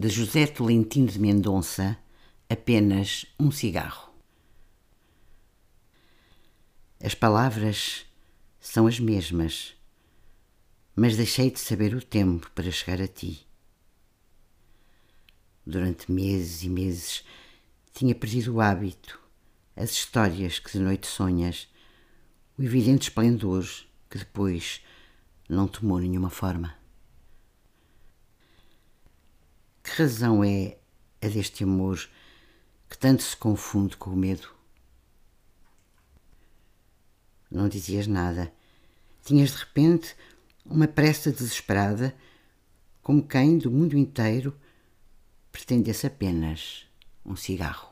de José Tolentino de Mendonça, apenas um cigarro. As palavras são as mesmas, mas deixei de saber o tempo para chegar a ti. Durante meses e meses tinha perdido o hábito, as histórias que de noite sonhas, o evidente esplendor que depois não tomou nenhuma forma. Que razão é a deste amor que tanto se confunde com o medo? Não dizias nada. Tinhas de repente uma pressa desesperada, como quem do mundo inteiro pretendesse apenas um cigarro.